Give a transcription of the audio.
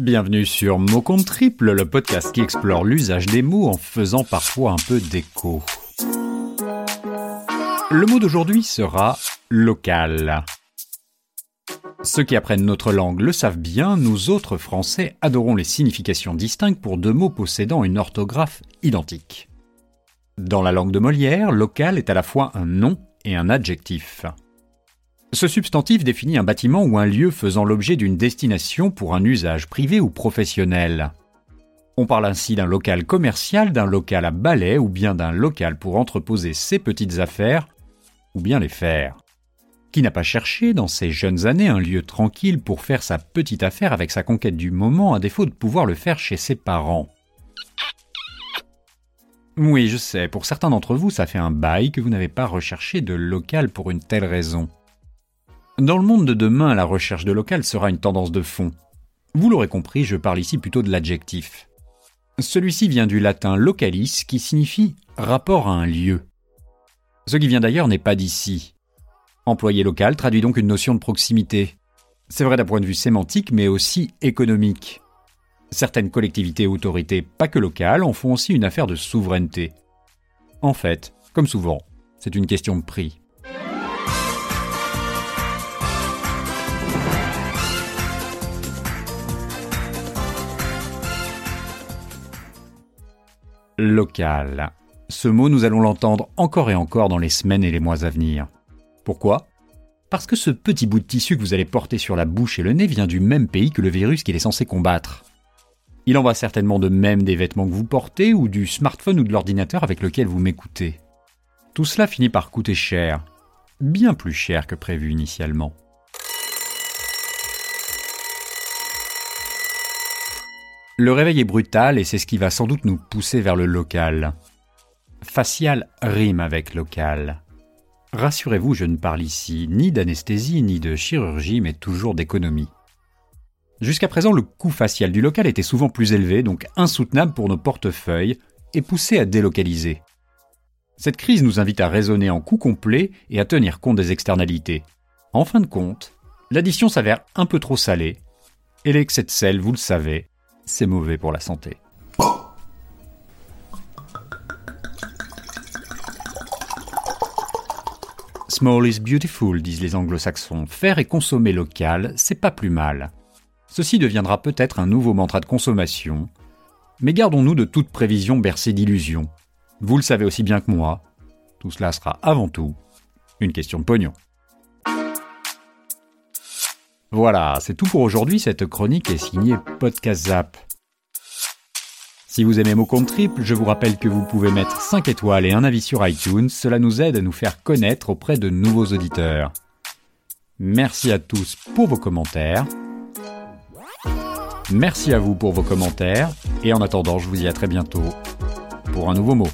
Bienvenue sur Mot Compte Triple, le podcast qui explore l'usage des mots en faisant parfois un peu d'écho. Le mot d'aujourd'hui sera local. Ceux qui apprennent notre langue le savent bien, nous autres Français adorons les significations distinctes pour deux mots possédant une orthographe identique. Dans la langue de Molière, local est à la fois un nom et un adjectif. Ce substantif définit un bâtiment ou un lieu faisant l'objet d'une destination pour un usage privé ou professionnel. On parle ainsi d'un local commercial, d'un local à balai ou bien d'un local pour entreposer ses petites affaires ou bien les faire. Qui n'a pas cherché dans ses jeunes années un lieu tranquille pour faire sa petite affaire avec sa conquête du moment à défaut de pouvoir le faire chez ses parents? Oui, je sais, pour certains d'entre vous, ça fait un bail que vous n'avez pas recherché de local pour une telle raison. Dans le monde de demain, la recherche de local sera une tendance de fond. Vous l'aurez compris, je parle ici plutôt de l'adjectif. Celui-ci vient du latin localis qui signifie rapport à un lieu. Ce qui vient d'ailleurs n'est pas d'ici. Employé local traduit donc une notion de proximité. C'est vrai d'un point de vue sémantique, mais aussi économique. Certaines collectivités et autorités, pas que locales, en font aussi une affaire de souveraineté. En fait, comme souvent, c'est une question de prix. Local. Ce mot, nous allons l'entendre encore et encore dans les semaines et les mois à venir. Pourquoi? Parce que ce petit bout de tissu que vous allez porter sur la bouche et le nez vient du même pays que le virus qu'il est censé combattre. Il en va certainement de même des vêtements que vous portez ou du smartphone ou de l'ordinateur avec lequel vous m'écoutez. Tout cela finit par coûter cher, bien plus cher que prévu initialement. Le réveil est brutal et c'est ce qui va sans doute nous pousser vers le local. Facial rime avec local. Rassurez-vous, je ne parle ici ni d'anesthésie ni de chirurgie, mais toujours d'économie. Jusqu'à présent, le coût facial du local était souvent plus élevé, donc insoutenable pour nos portefeuilles, et poussé à délocaliser. Cette crise nous invite à raisonner en coût complet et à tenir compte des externalités. En fin de compte, l'addition s'avère un peu trop salée, et l'excès de sel, vous le savez, c'est mauvais pour la santé. Small is beautiful, disent les anglo-saxons. Faire et consommer local, c'est pas plus mal. Ceci deviendra peut-être un nouveau mantra de consommation, mais gardons-nous de toute prévision bercée d'illusions. Vous le savez aussi bien que moi, tout cela sera avant tout une question de pognon. Voilà, c'est tout pour aujourd'hui. Cette chronique est signée Podcast Zap. Si vous aimez mon compte triple, je vous rappelle que vous pouvez mettre 5 étoiles et un avis sur iTunes. Cela nous aide à nous faire connaître auprès de nouveaux auditeurs. Merci à tous pour vos commentaires. Merci à vous pour vos commentaires. Et en attendant, je vous dis à très bientôt pour un nouveau mot.